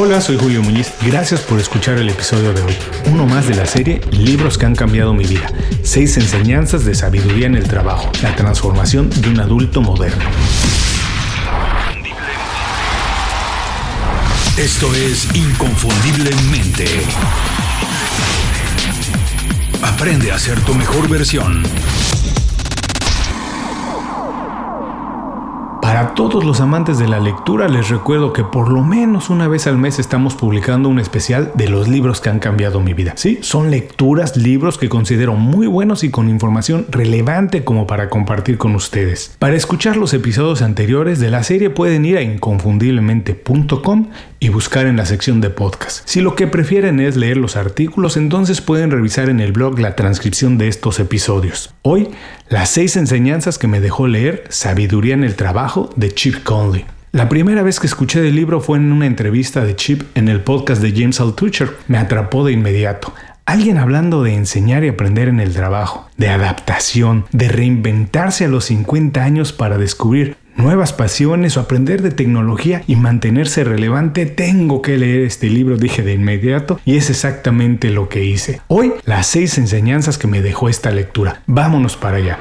Hola, soy Julio Muñiz. Gracias por escuchar el episodio de hoy. Uno más de la serie Libros que han cambiado mi vida. Seis enseñanzas de sabiduría en el trabajo. La transformación de un adulto moderno. Esto es Inconfundiblemente. Aprende a ser tu mejor versión. Para todos los amantes de la lectura les recuerdo que por lo menos una vez al mes estamos publicando un especial de los libros que han cambiado mi vida. Sí, son lecturas, libros que considero muy buenos y con información relevante como para compartir con ustedes. Para escuchar los episodios anteriores de la serie pueden ir a inconfundiblemente.com y buscar en la sección de podcast. Si lo que prefieren es leer los artículos, entonces pueden revisar en el blog la transcripción de estos episodios. Hoy, las seis enseñanzas que me dejó leer Sabiduría en el Trabajo de Chip Conley. La primera vez que escuché del libro fue en una entrevista de Chip en el podcast de James Altucher. Me atrapó de inmediato. Alguien hablando de enseñar y aprender en el trabajo, de adaptación, de reinventarse a los 50 años para descubrir nuevas pasiones o aprender de tecnología y mantenerse relevante, tengo que leer este libro, dije de inmediato, y es exactamente lo que hice. Hoy, las seis enseñanzas que me dejó esta lectura. Vámonos para allá.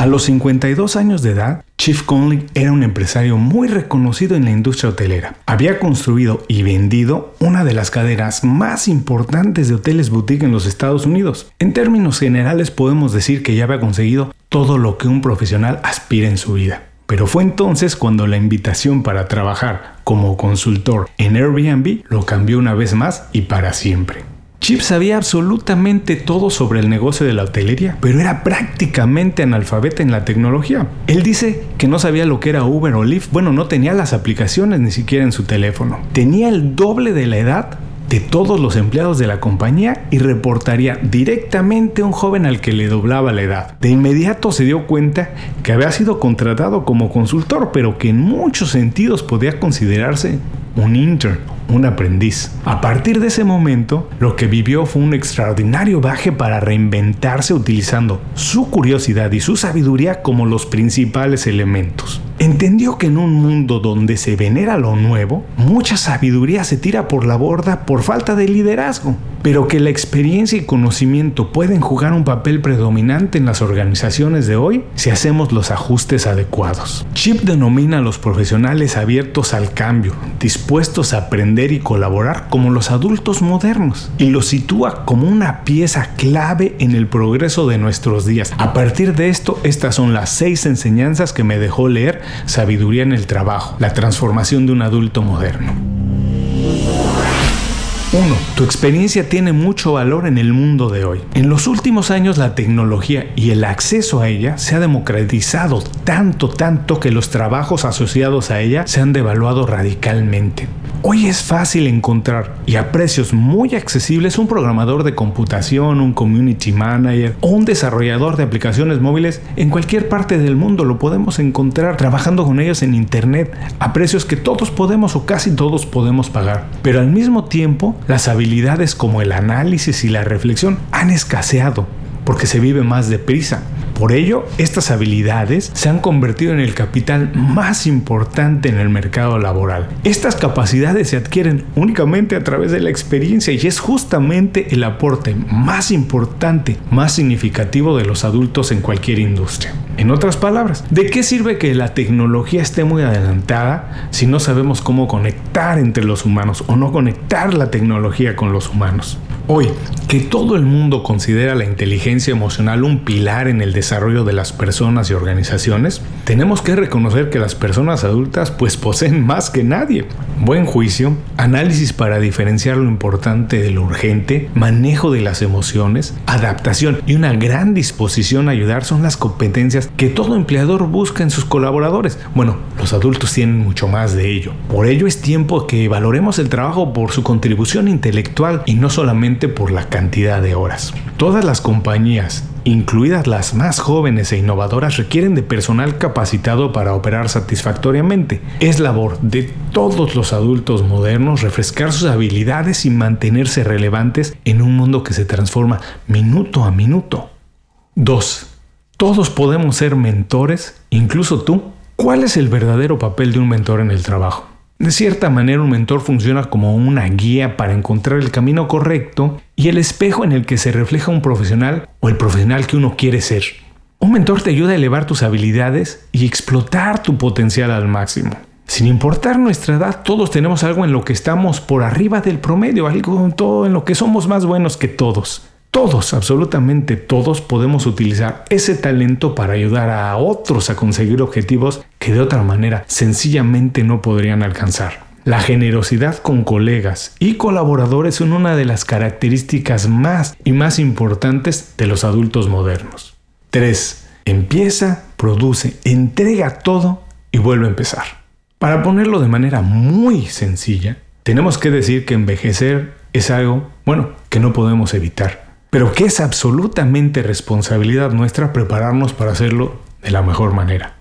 A los 52 años de edad, Chief Conley era un empresario muy reconocido en la industria hotelera. Había construido y vendido una de las cadenas más importantes de hoteles boutique en los Estados Unidos. En términos generales podemos decir que ya había conseguido todo lo que un profesional aspira en su vida. Pero fue entonces cuando la invitación para trabajar como consultor en Airbnb lo cambió una vez más y para siempre. Chip sabía absolutamente todo sobre el negocio de la hotelería, pero era prácticamente analfabeta en la tecnología. Él dice que no sabía lo que era Uber o Lyft, bueno, no tenía las aplicaciones ni siquiera en su teléfono. Tenía el doble de la edad de todos los empleados de la compañía y reportaría directamente a un joven al que le doblaba la edad. De inmediato se dio cuenta que había sido contratado como consultor, pero que en muchos sentidos podía considerarse un intern un aprendiz. A partir de ese momento, lo que vivió fue un extraordinario baje para reinventarse utilizando su curiosidad y su sabiduría como los principales elementos. Entendió que en un mundo donde se venera lo nuevo, mucha sabiduría se tira por la borda por falta de liderazgo, pero que la experiencia y conocimiento pueden jugar un papel predominante en las organizaciones de hoy si hacemos los ajustes adecuados. Chip denomina a los profesionales abiertos al cambio, dispuestos a aprender y colaborar como los adultos modernos, y los sitúa como una pieza clave en el progreso de nuestros días. A partir de esto, estas son las seis enseñanzas que me dejó leer Sabiduría en el Trabajo, la transformación de un adulto moderno. 1. Tu experiencia tiene mucho valor en el mundo de hoy. En los últimos años la tecnología y el acceso a ella se ha democratizado tanto, tanto que los trabajos asociados a ella se han devaluado radicalmente. Hoy es fácil encontrar y a precios muy accesibles un programador de computación, un community manager o un desarrollador de aplicaciones móviles en cualquier parte del mundo. Lo podemos encontrar trabajando con ellos en internet a precios que todos podemos o casi todos podemos pagar. Pero al mismo tiempo, las habilidades como el análisis y la reflexión han escaseado porque se vive más deprisa. Por ello, estas habilidades se han convertido en el capital más importante en el mercado laboral. Estas capacidades se adquieren únicamente a través de la experiencia y es justamente el aporte más importante, más significativo de los adultos en cualquier industria. En otras palabras, ¿de qué sirve que la tecnología esté muy adelantada si no sabemos cómo conectar entre los humanos o no conectar la tecnología con los humanos? Hoy, que todo el mundo considera la inteligencia emocional un pilar en el desarrollo de las personas y organizaciones, tenemos que reconocer que las personas adultas pues poseen más que nadie. Buen juicio, análisis para diferenciar lo importante de lo urgente, manejo de las emociones, adaptación y una gran disposición a ayudar son las competencias que todo empleador busca en sus colaboradores. Bueno, los adultos tienen mucho más de ello. Por ello es tiempo que valoremos el trabajo por su contribución intelectual y no solamente por la cantidad de horas. Todas las compañías, incluidas las más jóvenes e innovadoras, requieren de personal capacitado para operar satisfactoriamente. Es labor de todos los adultos modernos refrescar sus habilidades y mantenerse relevantes en un mundo que se transforma minuto a minuto. 2. Todos podemos ser mentores, incluso tú. ¿Cuál es el verdadero papel de un mentor en el trabajo? De cierta manera, un mentor funciona como una guía para encontrar el camino correcto y el espejo en el que se refleja un profesional o el profesional que uno quiere ser. Un mentor te ayuda a elevar tus habilidades y explotar tu potencial al máximo. Sin importar nuestra edad, todos tenemos algo en lo que estamos por arriba del promedio, algo en todo en lo que somos más buenos que todos. Todos, absolutamente todos, podemos utilizar ese talento para ayudar a otros a conseguir objetivos que de otra manera sencillamente no podrían alcanzar. La generosidad con colegas y colaboradores son una de las características más y más importantes de los adultos modernos. 3. Empieza, produce, entrega todo y vuelve a empezar. Para ponerlo de manera muy sencilla, tenemos que decir que envejecer es algo, bueno, que no podemos evitar pero que es absolutamente responsabilidad nuestra prepararnos para hacerlo de la mejor manera.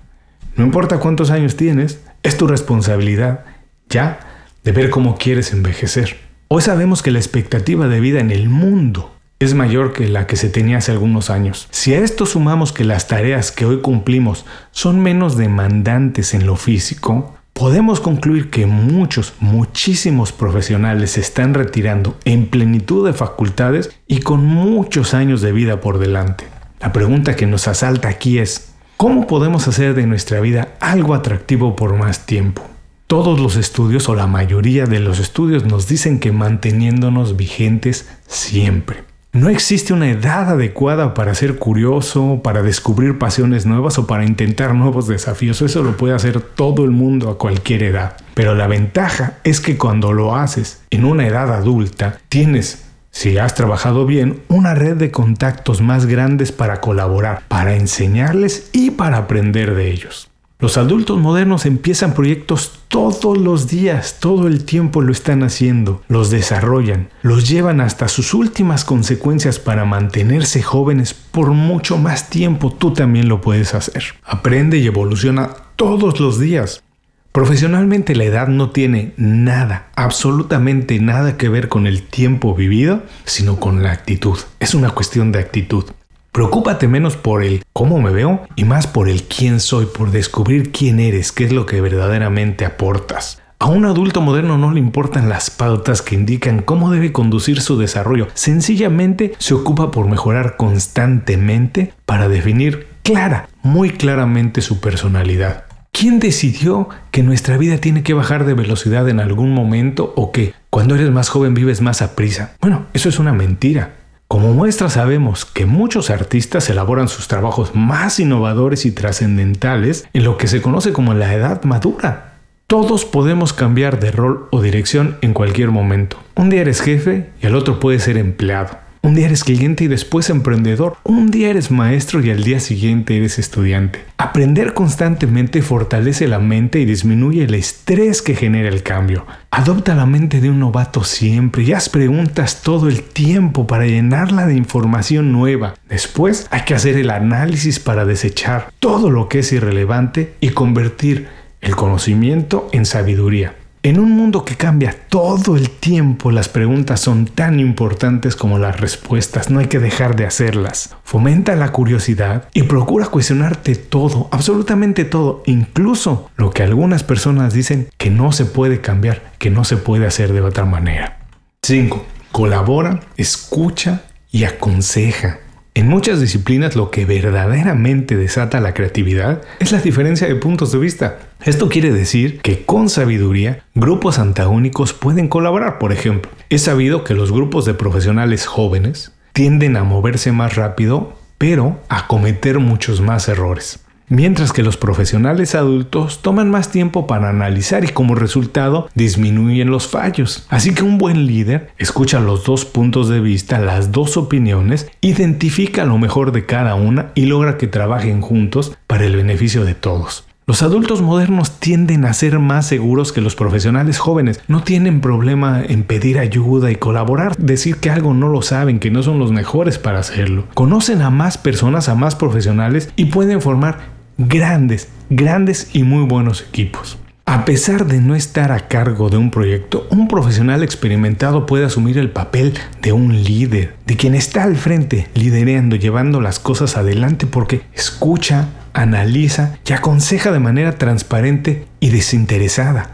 No importa cuántos años tienes, es tu responsabilidad ya de ver cómo quieres envejecer. Hoy sabemos que la expectativa de vida en el mundo es mayor que la que se tenía hace algunos años. Si a esto sumamos que las tareas que hoy cumplimos son menos demandantes en lo físico, podemos concluir que muchos, muchísimos profesionales se están retirando en plenitud de facultades y con muchos años de vida por delante. La pregunta que nos asalta aquí es, ¿cómo podemos hacer de nuestra vida algo atractivo por más tiempo? Todos los estudios o la mayoría de los estudios nos dicen que manteniéndonos vigentes siempre. No existe una edad adecuada para ser curioso, para descubrir pasiones nuevas o para intentar nuevos desafíos. Eso lo puede hacer todo el mundo a cualquier edad. Pero la ventaja es que cuando lo haces en una edad adulta, tienes, si has trabajado bien, una red de contactos más grandes para colaborar, para enseñarles y para aprender de ellos. Los adultos modernos empiezan proyectos todos los días, todo el tiempo lo están haciendo, los desarrollan, los llevan hasta sus últimas consecuencias para mantenerse jóvenes por mucho más tiempo. Tú también lo puedes hacer. Aprende y evoluciona todos los días. Profesionalmente la edad no tiene nada, absolutamente nada que ver con el tiempo vivido, sino con la actitud. Es una cuestión de actitud. Preocúpate menos por el cómo me veo y más por el quién soy, por descubrir quién eres, qué es lo que verdaderamente aportas. A un adulto moderno no le importan las pautas que indican cómo debe conducir su desarrollo, sencillamente se ocupa por mejorar constantemente para definir clara, muy claramente su personalidad. ¿Quién decidió que nuestra vida tiene que bajar de velocidad en algún momento o que cuando eres más joven vives más a prisa? Bueno, eso es una mentira. Como muestra sabemos que muchos artistas elaboran sus trabajos más innovadores y trascendentales en lo que se conoce como la edad madura. Todos podemos cambiar de rol o dirección en cualquier momento. Un día eres jefe y al otro puedes ser empleado. Un día eres cliente y después emprendedor. Un día eres maestro y al día siguiente eres estudiante. Aprender constantemente fortalece la mente y disminuye el estrés que genera el cambio. Adopta la mente de un novato siempre y haz preguntas todo el tiempo para llenarla de información nueva. Después hay que hacer el análisis para desechar todo lo que es irrelevante y convertir el conocimiento en sabiduría. En un mundo que cambia todo el tiempo, las preguntas son tan importantes como las respuestas, no hay que dejar de hacerlas. Fomenta la curiosidad y procura cuestionarte todo, absolutamente todo, incluso lo que algunas personas dicen que no se puede cambiar, que no se puede hacer de otra manera. 5. Colabora, escucha y aconseja. En muchas disciplinas lo que verdaderamente desata la creatividad es la diferencia de puntos de vista. Esto quiere decir que con sabiduría grupos antagónicos pueden colaborar. Por ejemplo, es sabido que los grupos de profesionales jóvenes tienden a moverse más rápido, pero a cometer muchos más errores mientras que los profesionales adultos toman más tiempo para analizar y como resultado disminuyen los fallos. Así que un buen líder escucha los dos puntos de vista, las dos opiniones, identifica lo mejor de cada una y logra que trabajen juntos para el beneficio de todos. Los adultos modernos tienden a ser más seguros que los profesionales jóvenes. No tienen problema en pedir ayuda y colaborar, decir que algo no lo saben, que no son los mejores para hacerlo. Conocen a más personas, a más profesionales y pueden formar grandes, grandes y muy buenos equipos. A pesar de no estar a cargo de un proyecto, un profesional experimentado puede asumir el papel de un líder, de quien está al frente, liderando, llevando las cosas adelante porque escucha, analiza y aconseja de manera transparente y desinteresada.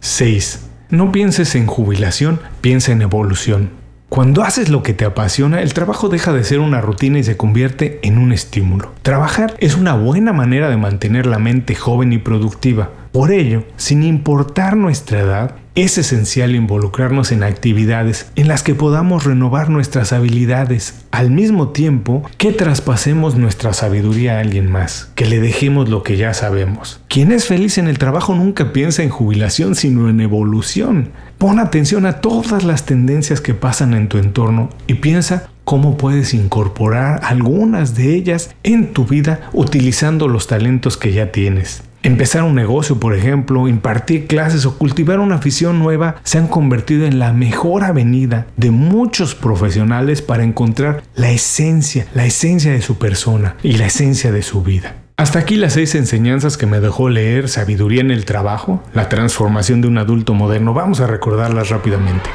6. No pienses en jubilación, piensa en evolución. Cuando haces lo que te apasiona, el trabajo deja de ser una rutina y se convierte en un estímulo. Trabajar es una buena manera de mantener la mente joven y productiva. Por ello, sin importar nuestra edad, es esencial involucrarnos en actividades en las que podamos renovar nuestras habilidades al mismo tiempo que traspasemos nuestra sabiduría a alguien más, que le dejemos lo que ya sabemos. Quien es feliz en el trabajo nunca piensa en jubilación sino en evolución. Pon atención a todas las tendencias que pasan en tu entorno y piensa cómo puedes incorporar algunas de ellas en tu vida utilizando los talentos que ya tienes. Empezar un negocio, por ejemplo, impartir clases o cultivar una afición nueva se han convertido en la mejor avenida de muchos profesionales para encontrar la esencia, la esencia de su persona y la esencia de su vida. Hasta aquí las seis enseñanzas que me dejó leer Sabiduría en el Trabajo, la transformación de un adulto moderno. Vamos a recordarlas rápidamente.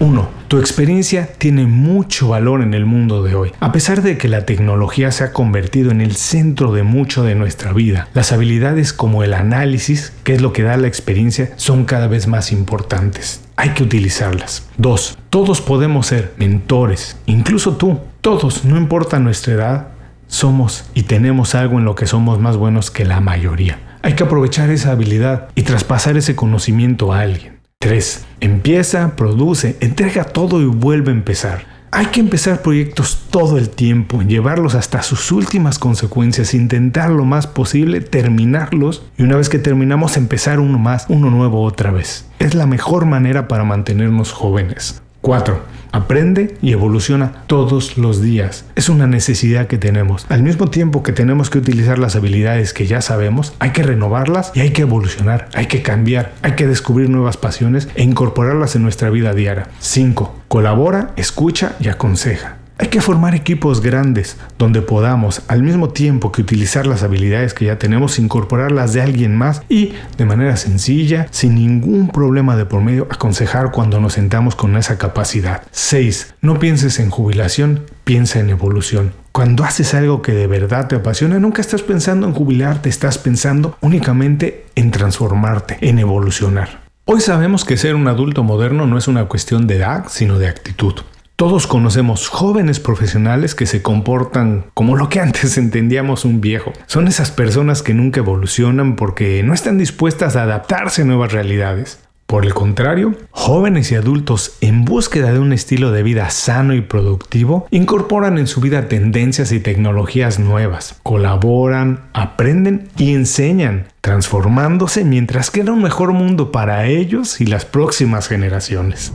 1. Tu experiencia tiene mucho valor en el mundo de hoy. A pesar de que la tecnología se ha convertido en el centro de mucho de nuestra vida, las habilidades como el análisis, que es lo que da la experiencia, son cada vez más importantes. Hay que utilizarlas. 2. Todos podemos ser mentores, incluso tú. Todos, no importa nuestra edad, somos y tenemos algo en lo que somos más buenos que la mayoría. Hay que aprovechar esa habilidad y traspasar ese conocimiento a alguien. 3. Empieza, produce, entrega todo y vuelve a empezar. Hay que empezar proyectos todo el tiempo, llevarlos hasta sus últimas consecuencias, intentar lo más posible, terminarlos y una vez que terminamos empezar uno más, uno nuevo otra vez. Es la mejor manera para mantenernos jóvenes. 4. Aprende y evoluciona todos los días. Es una necesidad que tenemos. Al mismo tiempo que tenemos que utilizar las habilidades que ya sabemos, hay que renovarlas y hay que evolucionar, hay que cambiar, hay que descubrir nuevas pasiones e incorporarlas en nuestra vida diaria. 5. Colabora, escucha y aconseja. Hay que formar equipos grandes donde podamos, al mismo tiempo que utilizar las habilidades que ya tenemos, incorporarlas de alguien más y de manera sencilla, sin ningún problema de por medio, aconsejar cuando nos sentamos con esa capacidad. 6. No pienses en jubilación, piensa en evolución. Cuando haces algo que de verdad te apasiona, nunca estás pensando en jubilarte, estás pensando únicamente en transformarte, en evolucionar. Hoy sabemos que ser un adulto moderno no es una cuestión de edad, sino de actitud. Todos conocemos jóvenes profesionales que se comportan como lo que antes entendíamos un viejo. Son esas personas que nunca evolucionan porque no están dispuestas a adaptarse a nuevas realidades. Por el contrario, jóvenes y adultos en búsqueda de un estilo de vida sano y productivo incorporan en su vida tendencias y tecnologías nuevas, colaboran, aprenden y enseñan, transformándose mientras queda un mejor mundo para ellos y las próximas generaciones.